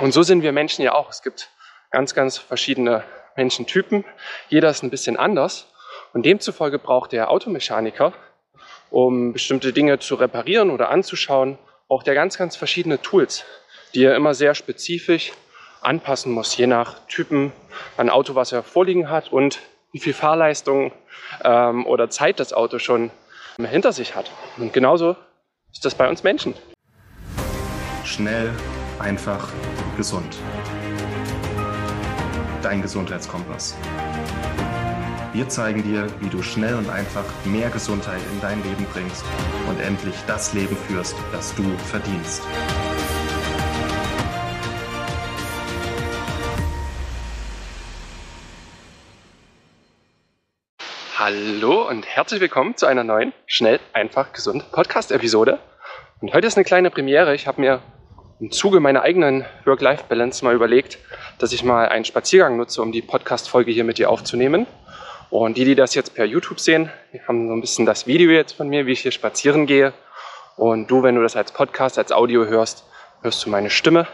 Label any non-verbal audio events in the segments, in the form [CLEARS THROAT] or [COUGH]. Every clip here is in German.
Und so sind wir Menschen ja auch. Es gibt ganz, ganz verschiedene Menschentypen. Jeder ist ein bisschen anders. Und demzufolge braucht der Automechaniker, um bestimmte Dinge zu reparieren oder anzuschauen, braucht er ganz, ganz verschiedene Tools, die er immer sehr spezifisch anpassen muss, je nach Typen an Auto, was er vorliegen hat und wie viel Fahrleistung ähm, oder Zeit das Auto schon hinter sich hat. Und genauso ist das bei uns Menschen. Schnell, einfach, gesund. Dein Gesundheitskompass. Wir zeigen dir, wie du schnell und einfach mehr Gesundheit in dein Leben bringst und endlich das Leben führst, das du verdienst. Hallo und herzlich willkommen zu einer neuen Schnell, einfach, gesund Podcast-Episode. Und heute ist eine kleine Premiere. Ich habe mir im Zuge meiner eigenen Work-Life-Balance mal überlegt, dass ich mal einen Spaziergang nutze, um die Podcast-Folge hier mit dir aufzunehmen. Und die, die das jetzt per YouTube sehen, die haben so ein bisschen das Video jetzt von mir, wie ich hier spazieren gehe. Und du, wenn du das als Podcast, als Audio hörst, hörst du meine Stimme.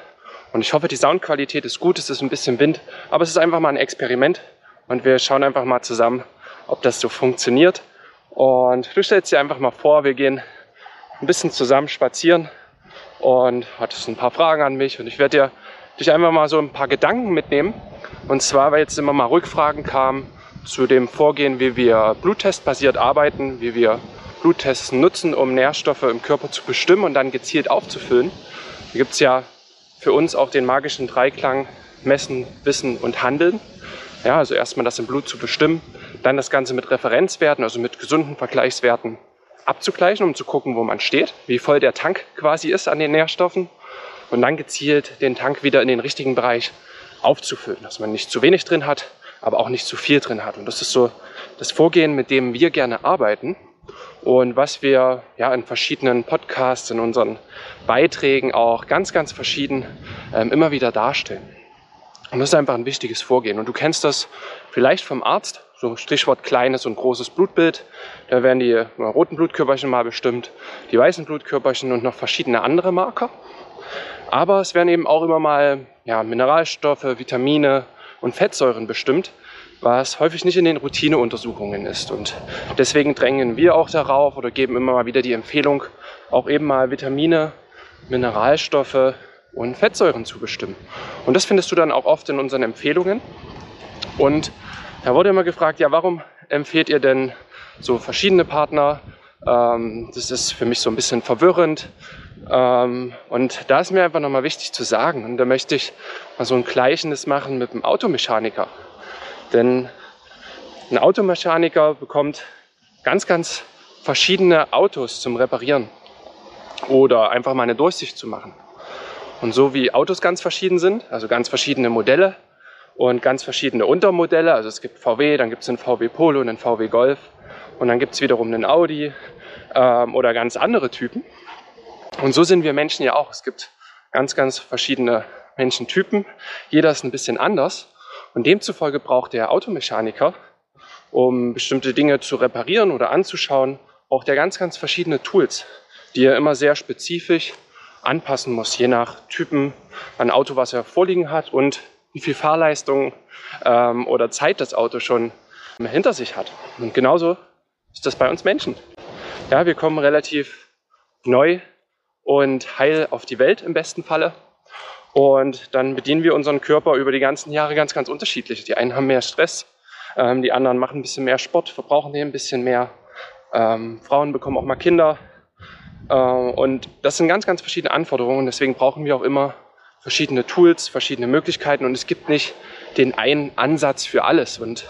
Und ich hoffe, die Soundqualität ist gut, es ist ein bisschen Wind, aber es ist einfach mal ein Experiment. Und wir schauen einfach mal zusammen, ob das so funktioniert. Und du stellst dir einfach mal vor, wir gehen ein bisschen zusammen spazieren und hattest ein paar Fragen an mich und ich werde dir dich einfach mal so ein paar Gedanken mitnehmen. Und zwar, weil jetzt immer mal Rückfragen kamen zu dem Vorgehen, wie wir bluttestbasiert arbeiten, wie wir Bluttests nutzen, um Nährstoffe im Körper zu bestimmen und dann gezielt aufzufüllen. Da gibt es ja für uns auch den magischen Dreiklang Messen, Wissen und Handeln. Ja, also erstmal das im Blut zu bestimmen, dann das Ganze mit Referenzwerten, also mit gesunden Vergleichswerten abzugleichen, um zu gucken, wo man steht, wie voll der Tank quasi ist an den Nährstoffen und dann gezielt den Tank wieder in den richtigen Bereich aufzufüllen, dass man nicht zu wenig drin hat, aber auch nicht zu viel drin hat. Und das ist so das Vorgehen, mit dem wir gerne arbeiten und was wir ja in verschiedenen Podcasts, in unseren Beiträgen auch ganz, ganz verschieden ähm, immer wieder darstellen. Und das ist einfach ein wichtiges Vorgehen. Und du kennst das vielleicht vom Arzt, so Stichwort kleines und großes Blutbild. Da werden die roten Blutkörperchen mal bestimmt, die weißen Blutkörperchen und noch verschiedene andere Marker. Aber es werden eben auch immer mal ja, Mineralstoffe, Vitamine und Fettsäuren bestimmt, was häufig nicht in den Routineuntersuchungen ist. Und deswegen drängen wir auch darauf oder geben immer mal wieder die Empfehlung, auch eben mal Vitamine, Mineralstoffe und Fettsäuren zu bestimmen. Und das findest du dann auch oft in unseren Empfehlungen. Und da wurde immer gefragt, ja, warum empfehlt ihr denn so verschiedene Partner? Ähm, das ist für mich so ein bisschen verwirrend. Ähm, und da ist mir einfach nochmal wichtig zu sagen, und da möchte ich mal so ein Gleichnis machen mit einem Automechaniker. Denn ein Automechaniker bekommt ganz, ganz verschiedene Autos zum Reparieren oder einfach mal eine Durchsicht zu machen. Und so wie Autos ganz verschieden sind, also ganz verschiedene Modelle und ganz verschiedene Untermodelle, also es gibt VW, dann gibt es einen VW Polo einen VW Golf und dann gibt es wiederum einen Audi ähm, oder ganz andere Typen. Und so sind wir Menschen ja auch. Es gibt ganz, ganz verschiedene Menschentypen. Jeder ist ein bisschen anders. Und demzufolge braucht der Automechaniker, um bestimmte Dinge zu reparieren oder anzuschauen, braucht er ganz, ganz verschiedene Tools, die er immer sehr spezifisch anpassen muss, je nach Typen an Auto, was er vorliegen hat und wie viel Fahrleistung ähm, oder Zeit das Auto schon hinter sich hat. Und genauso ist das bei uns Menschen. Ja, wir kommen relativ neu und heil auf die Welt im besten Falle. Und dann bedienen wir unseren Körper über die ganzen Jahre ganz, ganz unterschiedlich. Die einen haben mehr Stress, ähm, die anderen machen ein bisschen mehr Sport, verbrauchen ein bisschen mehr. Ähm, Frauen bekommen auch mal Kinder, äh, und das sind ganz, ganz verschiedene Anforderungen. Deswegen brauchen wir auch immer verschiedene Tools, verschiedene Möglichkeiten. Und es gibt nicht den einen Ansatz für alles. Und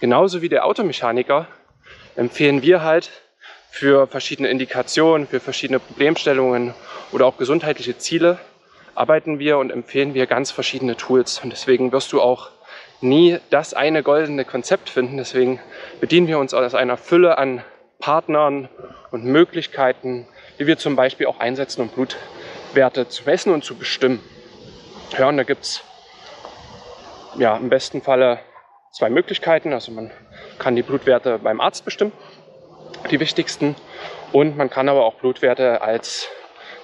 genauso wie der Automechaniker empfehlen wir halt für verschiedene Indikationen, für verschiedene Problemstellungen oder auch gesundheitliche Ziele arbeiten wir und empfehlen wir ganz verschiedene Tools. Und deswegen wirst du auch nie das eine goldene Konzept finden. Deswegen bedienen wir uns aus einer Fülle an Partnern und Möglichkeiten, die wir zum Beispiel auch einsetzen, um Blutwerte zu messen und zu bestimmen. Und da gibt es ja, im besten Falle zwei Möglichkeiten. Also man kann die Blutwerte beim Arzt bestimmen, die wichtigsten. Und man kann aber auch Blutwerte als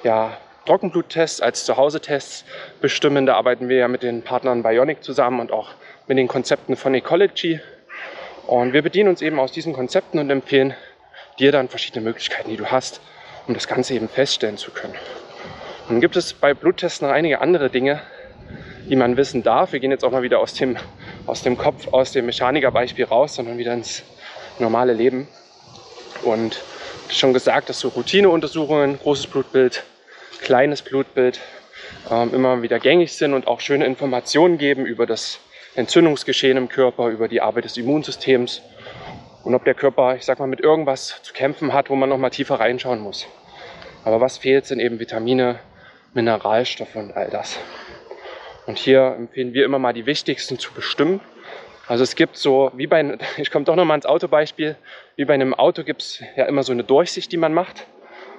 ja, Trockenbluttests als Zuhause-Tests bestimmen. Da arbeiten wir ja mit den Partnern Bionic zusammen und auch mit den Konzepten von Ecology. Und wir bedienen uns eben aus diesen Konzepten und empfehlen dir dann verschiedene Möglichkeiten, die du hast, um das Ganze eben feststellen zu können. Nun gibt es bei Bluttests noch einige andere Dinge, die man wissen darf. Wir gehen jetzt auch mal wieder aus dem, aus dem Kopf, aus dem Mechanikerbeispiel raus, sondern wieder ins normale Leben. Und schon gesagt, dass so Routineuntersuchungen, großes Blutbild, kleines Blutbild ähm, immer wieder gängig sind und auch schöne Informationen geben über das Entzündungsgeschehen im Körper, über die Arbeit des Immunsystems und ob der Körper, ich sag mal, mit irgendwas zu kämpfen hat, wo man noch mal tiefer reinschauen muss. Aber was fehlt, sind eben Vitamine, Mineralstoffe und all das. Und hier empfehlen wir immer mal die wichtigsten zu bestimmen. Also es gibt so, wie bei, [LAUGHS] ich komme doch nochmal ins Autobeispiel, wie bei einem Auto gibt es ja immer so eine Durchsicht, die man macht.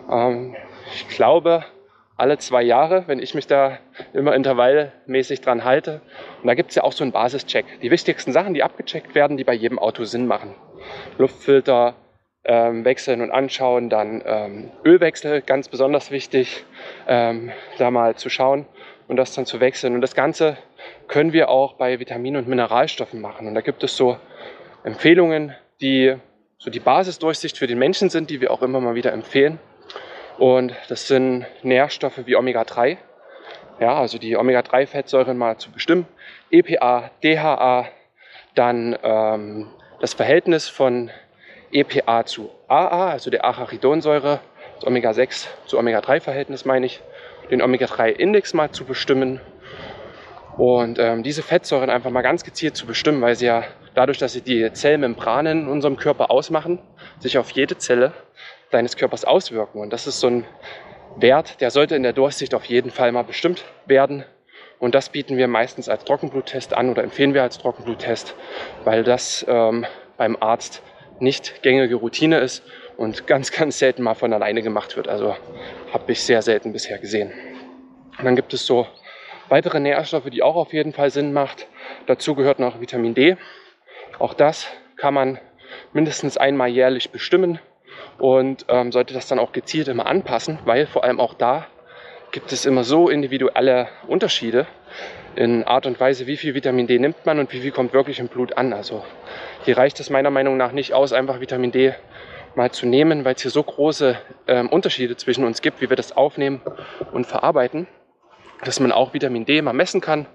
Ähm, ich glaube, alle zwei Jahre, wenn ich mich da immer intervallmäßig dran halte. Und da gibt es ja auch so einen Basischeck. Die wichtigsten Sachen, die abgecheckt werden, die bei jedem Auto Sinn machen. Luftfilter ähm, wechseln und anschauen, dann ähm, Ölwechsel, ganz besonders wichtig, ähm, da mal zu schauen und das dann zu wechseln. Und das Ganze können wir auch bei Vitaminen und Mineralstoffen machen. Und da gibt es so Empfehlungen, die so die Basisdurchsicht für den Menschen sind, die wir auch immer mal wieder empfehlen. Und das sind Nährstoffe wie Omega-3, ja, also die Omega-3-Fettsäuren mal zu bestimmen, EPA, DHA, dann ähm, das Verhältnis von EPA zu AA, also der Acharidonsäure, das Omega-6 zu Omega-3-Verhältnis meine ich, den Omega-3-Index mal zu bestimmen und ähm, diese Fettsäuren einfach mal ganz gezielt zu bestimmen, weil sie ja dadurch, dass sie die Zellmembranen in unserem Körper ausmachen, sich auf jede Zelle deines Körpers auswirken. Und das ist so ein Wert, der sollte in der Durchsicht auf jeden Fall mal bestimmt werden. Und das bieten wir meistens als Trockenbluttest an oder empfehlen wir als Trockenbluttest, weil das ähm, beim Arzt nicht gängige Routine ist und [LAUGHS] ganz, ganz selten mal von alleine gemacht wird. Also habe ich sehr selten bisher gesehen. Und dann gibt es so weitere Nährstoffe, die auch auf jeden Fall Sinn macht. Dazu gehört noch Vitamin D. Auch das kann man mindestens einmal jährlich bestimmen und ähm, sollte das dann auch gezielt immer anpassen, weil vor allem auch da gibt es immer so individuelle Unterschiede in Art und Weise, wie viel Vitamin D nimmt man und wie viel kommt wirklich im Blut an. Also hier reicht es meiner Meinung nach nicht aus, einfach Vitamin D mal zu nehmen, weil es hier so große ähm, Unterschiede zwischen uns gibt, wie wir das aufnehmen und verarbeiten, dass man auch Vitamin D mal messen kann.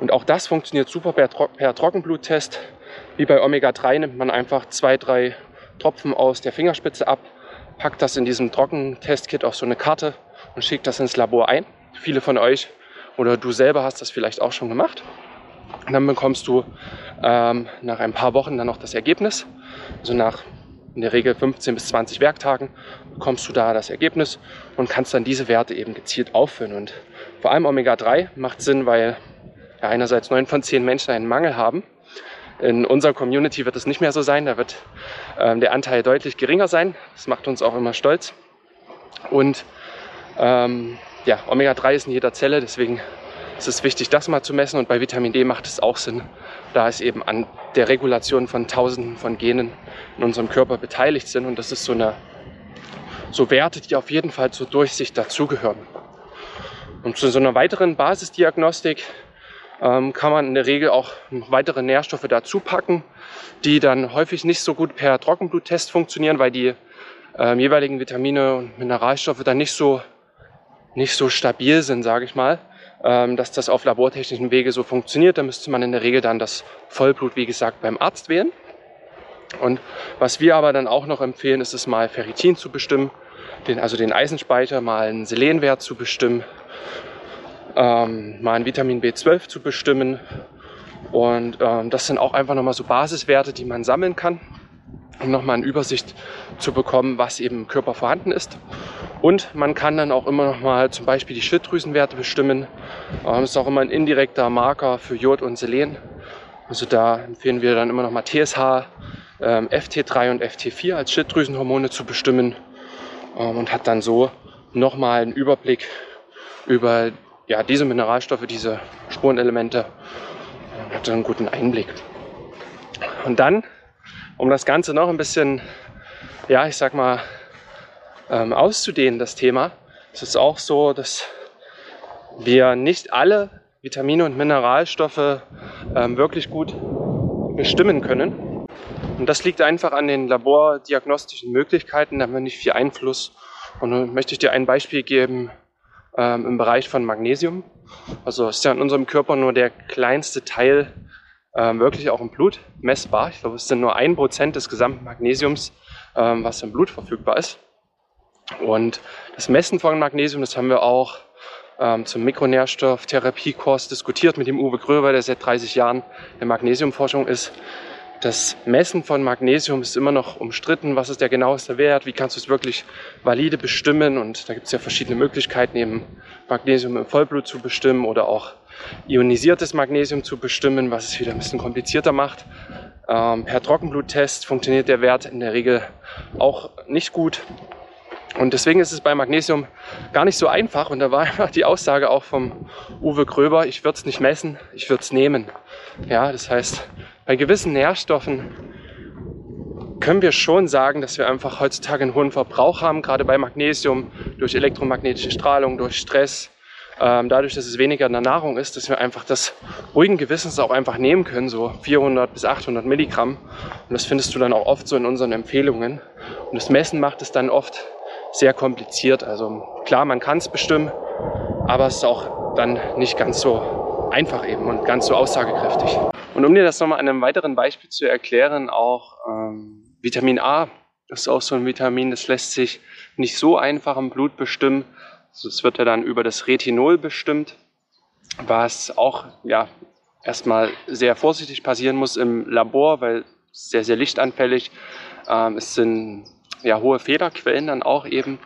Und auch das funktioniert super per, per Trockenbluttest. Wie bei Omega-3 nimmt man einfach zwei, drei Tropfen aus der Fingerspitze ab, packt das in diesem Trockentestkit auf so eine Karte und schickt das ins Labor ein. Viele von euch oder du selber hast das vielleicht auch schon gemacht. Und dann bekommst du ähm, nach ein paar Wochen dann noch das Ergebnis. Also nach in der Regel 15 bis 20 Werktagen bekommst du da das Ergebnis und kannst dann diese Werte eben gezielt auffüllen. Und vor allem Omega-3 macht Sinn, weil ja, einerseits 9 von 10 Menschen einen Mangel haben in unserer Community wird es nicht mehr so sein. Da wird ähm, der Anteil deutlich geringer sein. Das macht uns auch immer stolz. Und ähm, ja, Omega-3 ist in jeder Zelle, deswegen ist es wichtig, das mal zu messen. Und bei Vitamin D macht es auch Sinn, da es eben an der Regulation von Tausenden von Genen in unserem Körper beteiligt sind. Und das ist so eine so Werte, die auf jeden Fall zur Durchsicht dazugehören. Und zu so einer weiteren Basisdiagnostik ähm, kann man in der Regel auch weitere Nährstoffe dazu packen, die dann häufig nicht so gut per Trockenbluttest funktionieren, weil die ähm, jeweiligen Vitamine und Mineralstoffe dann nicht so, nicht so stabil sind, sage ich mal, dass das auf labortechnischen Wege so funktioniert. Da müsste man in der Regel dann das Vollblut, wie gesagt, beim Arzt wählen. Und was wir aber dann auch noch empfehlen, ist es mal Ferritin zu bestimmen, den, also den Eisenspeicher, mal einen Selenwert zu bestimmen ähm, mal ein Vitamin B12 zu bestimmen. Und ähm, das sind auch einfach nochmal so Basiswerte, die man sammeln kann, um nochmal eine Übersicht zu bekommen, was eben im Körper vorhanden ist. Und man kann dann auch immer nochmal zum Beispiel die Schilddrüsenwerte bestimmen. Ähm, das ist auch immer ein indirekter Marker für Jod und Selen. Also da empfehlen wir dann immer nochmal TSH, ähm, FT3 und FT4 als Schilddrüsenhormone zu bestimmen ähm, und hat dann so nochmal einen Überblick über ja, diese Mineralstoffe, diese Spurenelemente, hat einen guten Einblick. Und dann, um das Ganze noch ein bisschen, ja, ich sag mal, ähm, auszudehnen, das Thema, es ist auch so, dass wir nicht alle Vitamine und Mineralstoffe ähm, wirklich gut bestimmen können. Und das liegt einfach an den labordiagnostischen Möglichkeiten, da haben wir nicht viel Einfluss. Und nun möchte ich dir ein Beispiel geben ähm, im Bereich von Magnesium. Also ist ja in unserem Körper nur der kleinste Teil ähm, wirklich auch im Blut messbar. Ich glaube, es sind nur ein Prozent des gesamten Magnesiums, ähm, was im Blut verfügbar ist. Und das Messen von Magnesium, das haben wir auch ähm, zum Mikronährstofftherapiekurs diskutiert mit dem Uwe Gröber, der seit 30 Jahren in Magnesiumforschung ist. Das Messen von Magnesium ist immer noch umstritten. Was ist der genaueste Wert? Wie kannst du es wirklich valide bestimmen? Und da gibt es ja verschiedene Möglichkeiten, eben Magnesium im Vollblut zu bestimmen oder auch ionisiertes Magnesium zu bestimmen, was es wieder ein bisschen komplizierter macht. Ähm, per Trockenbluttest funktioniert der Wert in der Regel auch nicht gut. Und deswegen ist es bei Magnesium gar nicht so einfach. Und da war [LAUGHS] einfach die Aussage auch vom Uwe Gröber, ich würde es nicht messen, ich würde es nehmen. Ja, das heißt, bei gewissen Nährstoffen können wir schon sagen, dass wir einfach heutzutage einen hohen Verbrauch haben, gerade bei Magnesium, durch elektromagnetische Strahlung, durch Stress, ähm, dadurch, dass es weniger in der Nahrung ist, dass wir einfach das ruhigen Gewissens auch einfach nehmen können, so 400 bis 800 Milligramm. Und das findest du dann auch oft so in unseren Empfehlungen. Und das Messen macht es dann oft sehr kompliziert. Also klar, man kann es bestimmen, aber es ist auch dann nicht ganz so einfach eben und ganz so aussagekräftig. Und um dir das nochmal an einem weiteren Beispiel zu erklären, auch ähm, Vitamin A das ist auch so ein Vitamin, das lässt sich nicht so einfach im Blut bestimmen. Also es wird ja dann über das Retinol bestimmt, was auch ja, erstmal sehr vorsichtig passieren muss im Labor, weil sehr, sehr lichtanfällig. Ähm, es sind ja, hohe Fehlerquellen dann auch eben.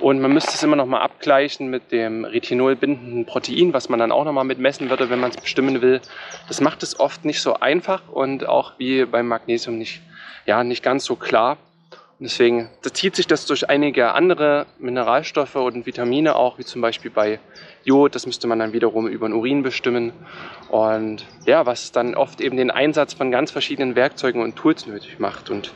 Und man müsste es immer noch mal abgleichen mit dem Retinol bindenden Protein, was man dann auch noch mal mit messen würde, wenn man es bestimmen will. Das macht es oft nicht so einfach und auch wie beim Magnesium nicht, ja, nicht ganz so klar. Und deswegen zieht sich das durch einige andere Mineralstoffe und Vitamine auch, wie zum Beispiel bei Jod. Das müsste man dann wiederum über den Urin bestimmen. Und ja, was dann oft eben den Einsatz von ganz verschiedenen Werkzeugen und Tools nötig macht. Und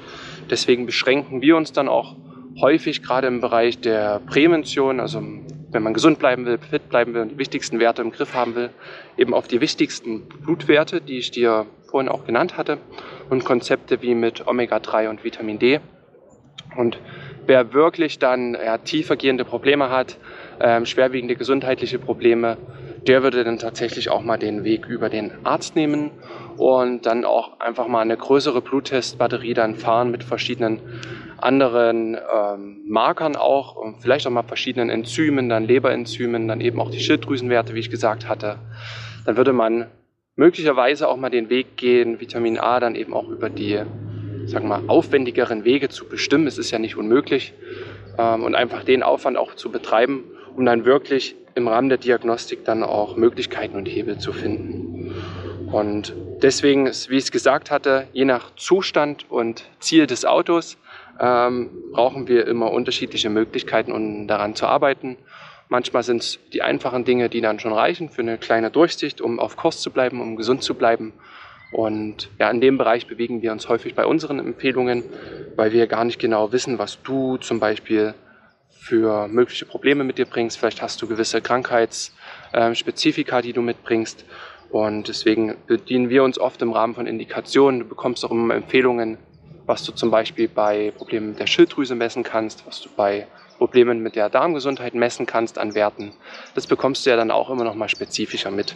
deswegen beschränken wir uns dann auch häufig gerade im Bereich der Prävention, also wenn man gesund bleiben will, fit bleiben will und die wichtigsten Werte im Griff haben will, eben auf die wichtigsten Blutwerte, die ich dir vorhin auch genannt hatte, und Konzepte wie mit Omega-3 und Vitamin D. Und wer wirklich dann ja, tiefergehende Probleme hat, ähm, schwerwiegende gesundheitliche Probleme, der würde dann tatsächlich auch mal den Weg über den Arzt nehmen und dann auch einfach mal eine größere Bluttestbatterie dann fahren mit verschiedenen anderen ähm, Markern auch und vielleicht auch mal verschiedenen Enzymen, dann Leberenzymen, dann eben auch die Schilddrüsenwerte, wie ich gesagt hatte. Dann würde man möglicherweise auch mal den Weg gehen, Vitamin A dann eben auch über die sagen mal, aufwendigeren Wege zu bestimmen. Es ist ja nicht unmöglich. Ähm, und einfach den Aufwand auch zu betreiben, um dann wirklich im Rahmen der Diagnostik dann auch Möglichkeiten und Hebel zu finden. Und deswegen ist, wie ich es gesagt hatte, je nach Zustand und Ziel des Autos ähm, brauchen wir immer unterschiedliche Möglichkeiten, um daran zu arbeiten. Manchmal sind es die einfachen Dinge, die dann schon reichen für eine kleine Durchsicht, um auf Kurs zu bleiben, um gesund zu bleiben. Und ja, in dem Bereich bewegen wir uns häufig bei unseren Empfehlungen, weil wir gar nicht genau wissen, was du zum Beispiel für mögliche Probleme mit dir bringst. Vielleicht hast du gewisse Krankheitsspezifika, die du mitbringst. Und deswegen bedienen wir uns oft im Rahmen von Indikationen. Du bekommst auch immer Empfehlungen, was du zum Beispiel bei Problemen mit der Schilddrüse messen kannst, was du bei Problemen mit der Darmgesundheit messen kannst an Werten. Das bekommst du ja dann auch immer noch mal spezifischer mit.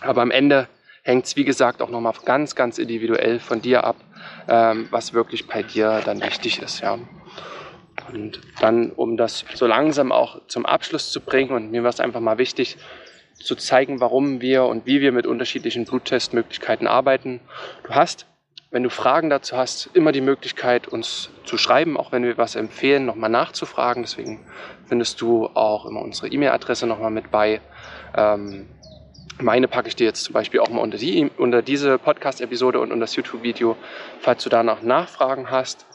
Aber am Ende hängt es, wie gesagt, auch nochmal ganz, ganz individuell von dir ab, ähm, was wirklich bei dir dann wichtig ist. Ja. Und dann, um das so langsam auch zum Abschluss zu bringen, und mir war es einfach mal wichtig, zu zeigen, warum wir und wie wir mit unterschiedlichen Bluttestmöglichkeiten arbeiten. Du hast, wenn du Fragen dazu hast, immer die Möglichkeit, uns zu schreiben, auch wenn wir was empfehlen, nochmal nachzufragen. Deswegen findest du auch immer unsere E-Mail-Adresse nochmal mit bei. Ähm, meine packe ich dir jetzt zum Beispiel auch mal unter, die, unter diese Podcast-Episode und unter das YouTube-Video, falls du danach Nachfragen hast.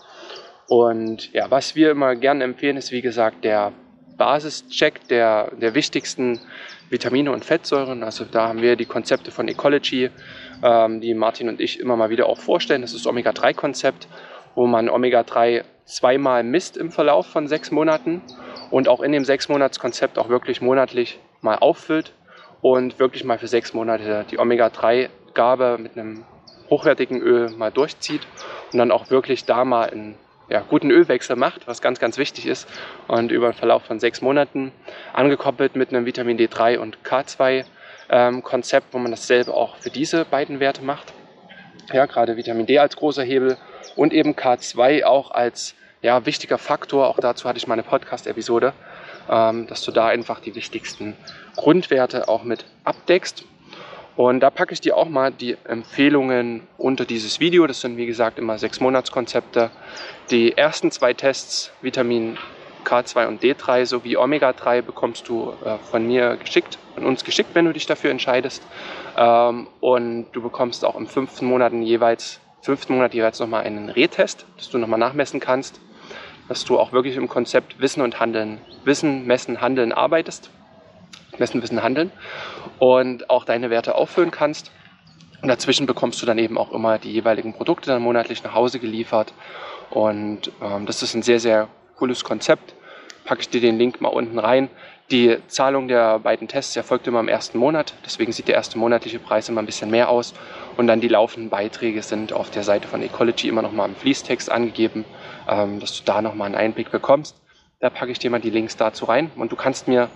Und ja, was wir immer gerne empfehlen, ist wie gesagt der Basischeck der, der wichtigsten Vitamine und Fettsäuren. Also da haben wir die Konzepte von Ecology, ähm, die Martin und ich immer mal wieder auch vorstellen. Das ist das Omega-3-Konzept, wo man Omega-3 zweimal misst im Verlauf von sechs Monaten und auch in dem Sechs-Monats-Konzept auch wirklich monatlich mal auffüllt und wirklich mal für sechs Monate die Omega-3-Gabe mit einem hochwertigen Öl mal durchzieht und dann auch wirklich da mal einen ja, guten Ölwechsel macht, was ganz, ganz wichtig ist. Und über den Verlauf von sechs Monaten angekoppelt mit einem Vitamin D3 und K2 ähm, Konzept, wo man dasselbe auch für diese beiden Werte macht. Ja, gerade Vitamin D als großer Hebel und eben K2 auch als ja, wichtiger Faktor. Auch dazu hatte ich mal eine Podcast-Episode, ähm, dass du da einfach die wichtigsten Grundwerte auch mit abdeckst. Und da packe ich dir auch mal die Empfehlungen unter dieses Video. Das sind wie gesagt immer sechs Monatskonzepte. Die ersten zwei Tests, Vitamin K2 und D3 sowie Omega-3 bekommst du äh, von mir geschickt, von uns geschickt, wenn du dich dafür entscheidest. Ähm, und du bekommst auch im fünften Monat jeweils, fünften Monat jeweils nochmal einen Rehtest, dass du nochmal nachmessen kannst, dass du auch wirklich im Konzept Wissen und Handeln, Wissen, Messen, Handeln arbeitest. Messen, Wissen, Handeln und auch deine Werte auffüllen kannst. Und dazwischen bekommst du dann eben auch immer die jeweiligen Produkte dann monatlich nach Hause geliefert. Und ähm, das ist ein sehr, sehr cooles Konzept. Packe ich dir den Link mal unten rein. Die Zahlung der beiden Tests erfolgt immer im ersten Monat. Deswegen sieht der erste monatliche Preis immer ein bisschen mehr aus. Und dann die laufenden Beiträge sind auf der Seite von Ecology immer noch mal im Fließtext angegeben, ähm, dass du da noch mal einen Einblick bekommst. Da packe ich dir mal die Links dazu rein. Und du kannst mir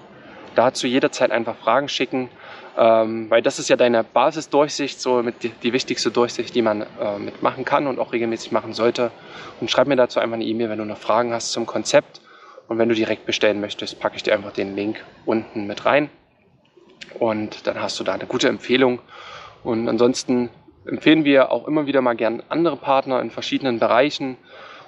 dazu jederzeit einfach Fragen schicken, ähm, weil das ist ja deine Basisdurchsicht, so mit die, die wichtigste Durchsicht, die man äh, mitmachen kann und auch regelmäßig machen sollte. Und schreib mir dazu einfach eine E-Mail, wenn du noch Fragen hast zum Konzept. Und wenn du direkt bestellen möchtest, packe ich dir einfach den Link unten mit rein. Und dann hast du da eine gute Empfehlung. Und ansonsten empfehlen wir auch immer wieder mal gern andere Partner in verschiedenen Bereichen.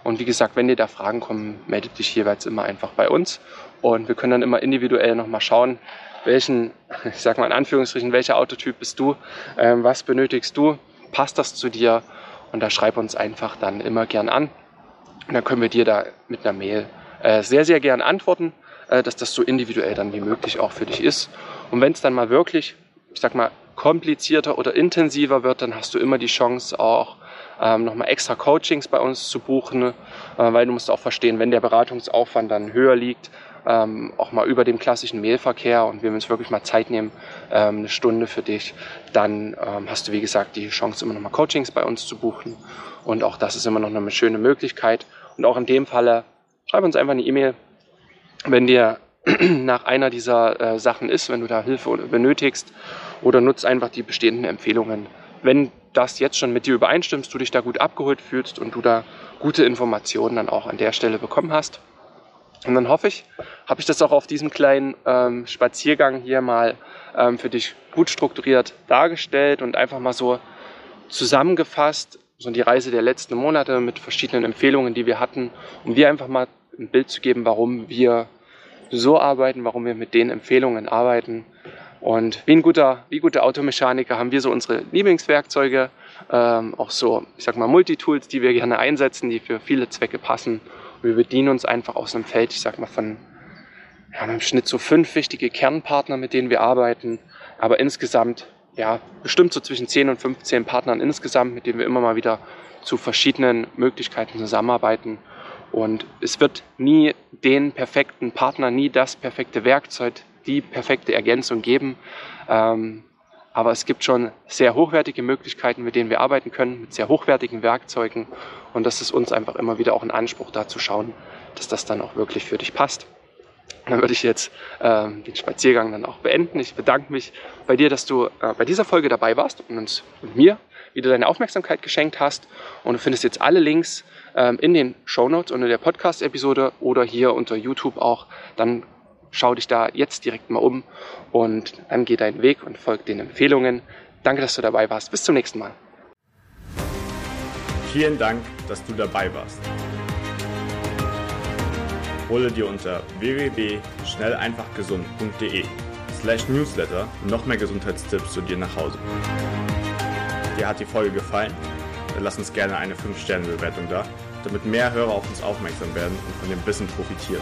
Und wie gesagt, wenn dir da Fragen kommen, meldet dich jeweils immer einfach bei uns. Und wir können dann immer individuell nochmal schauen, welchen, [LAUGHS] ich sag mal in Anführungsstrichen, welcher Autotyp bist du, ähm, was benötigst du, passt das zu dir? Und da schreib uns einfach dann immer gern an. Und dann können wir dir da mit einer Mail äh, sehr, sehr gern antworten, äh, dass das so individuell dann wie möglich auch für dich ist. Und wenn es dann mal wirklich, ich sag mal, komplizierter oder intensiver wird, dann hast du immer die Chance auch ähm, nochmal extra Coachings bei uns zu buchen, äh, weil du musst auch verstehen, wenn der Beratungsaufwand dann höher liegt, ähm, auch mal über dem klassischen Mailverkehr und wir uns wirklich mal Zeit nehmen, ähm, eine Stunde für dich, dann ähm, hast du wie gesagt die Chance immer nochmal Coachings bei uns zu buchen und auch das ist immer noch eine schöne Möglichkeit und auch in dem Falle schreib uns einfach eine E-Mail, wenn dir [CLEARS THROAT] nach einer dieser äh, Sachen ist, wenn du da Hilfe benötigst oder nutzt einfach die bestehenden Empfehlungen. Wenn das jetzt schon mit dir übereinstimmst, du dich da gut abgeholt fühlst und du da gute Informationen dann auch an der Stelle bekommen hast. Und dann hoffe ich, habe ich das auch auf diesem kleinen ähm, Spaziergang hier mal ähm, für dich gut strukturiert dargestellt und einfach mal so zusammengefasst, so die Reise der letzten Monate mit verschiedenen Empfehlungen, die wir hatten, um dir einfach mal ein Bild zu geben, warum wir so arbeiten, warum wir mit den Empfehlungen arbeiten. Und wie ein guter, wie gute Automechaniker haben wir so unsere Lieblingswerkzeuge, ähm, auch so, ich sag mal, Multitools, die wir gerne einsetzen, die für viele Zwecke passen. Wir bedienen uns einfach aus einem Feld, ich sag mal, von ja, im Schnitt so fünf wichtige Kernpartner, mit denen wir arbeiten. Aber insgesamt, ja, bestimmt so zwischen 10 und 15 Partnern insgesamt, mit denen wir immer mal wieder zu verschiedenen Möglichkeiten zusammenarbeiten. Und es wird nie den perfekten Partner, nie das perfekte Werkzeug, die perfekte Ergänzung geben. Ähm, aber es gibt schon sehr hochwertige Möglichkeiten, mit denen wir arbeiten können, mit sehr hochwertigen Werkzeugen. Und das ist uns einfach immer wieder auch ein Anspruch, da zu schauen, dass das dann auch wirklich für dich passt. Dann würde ich jetzt äh, den Spaziergang dann auch beenden. Ich bedanke mich bei dir, dass du äh, bei dieser Folge dabei warst und uns und mir wieder deine Aufmerksamkeit geschenkt hast. Und du findest jetzt alle Links ähm, in den Show Notes unter der Podcast-Episode oder hier unter YouTube auch. Dann schau dich da jetzt direkt mal um und dann geh deinen Weg und folg den Empfehlungen. Danke, dass du dabei warst. Bis zum nächsten Mal. Vielen Dank, dass du dabei warst. Hole dir unter www.schnelleinfachgesund.de slash newsletter noch mehr Gesundheitstipps zu dir nach Hause. Dir hat die Folge gefallen? Dann lass uns gerne eine 5-Sterne-Bewertung da, damit mehr Hörer auf uns aufmerksam werden und von dem Wissen profitieren.